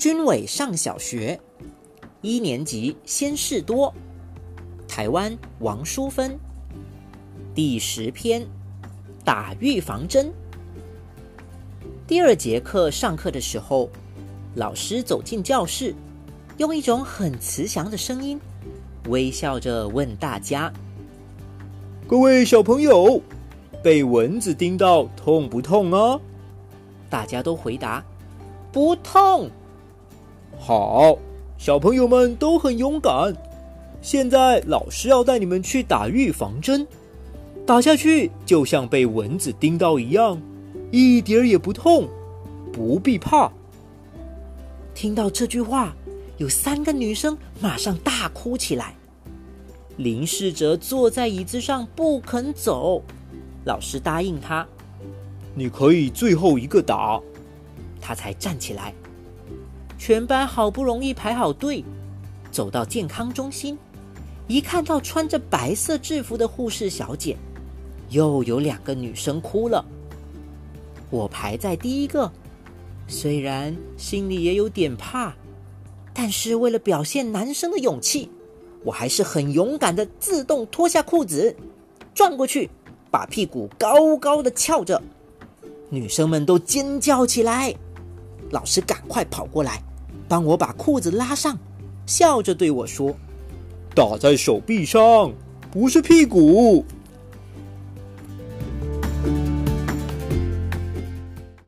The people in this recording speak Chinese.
军委上小学一年级先事多，台湾王淑芬。第十篇打预防针。第二节课上课的时候，老师走进教室，用一种很慈祥的声音，微笑着问大家：“各位小朋友，被蚊子叮到痛不痛啊？”大家都回答：“不痛。”好，小朋友们都很勇敢。现在老师要带你们去打预防针，打下去就像被蚊子叮到一样，一点儿也不痛，不必怕。听到这句话，有三个女生马上大哭起来。林世哲坐在椅子上不肯走，老师答应他。你可以最后一个打，他才站起来。全班好不容易排好队，走到健康中心，一看到穿着白色制服的护士小姐，又有两个女生哭了。我排在第一个，虽然心里也有点怕，但是为了表现男生的勇气，我还是很勇敢的自动脱下裤子，转过去，把屁股高高的翘着。女生们都尖叫起来，老师赶快跑过来，帮我把裤子拉上，笑着对我说：“打在手臂上，不是屁股。”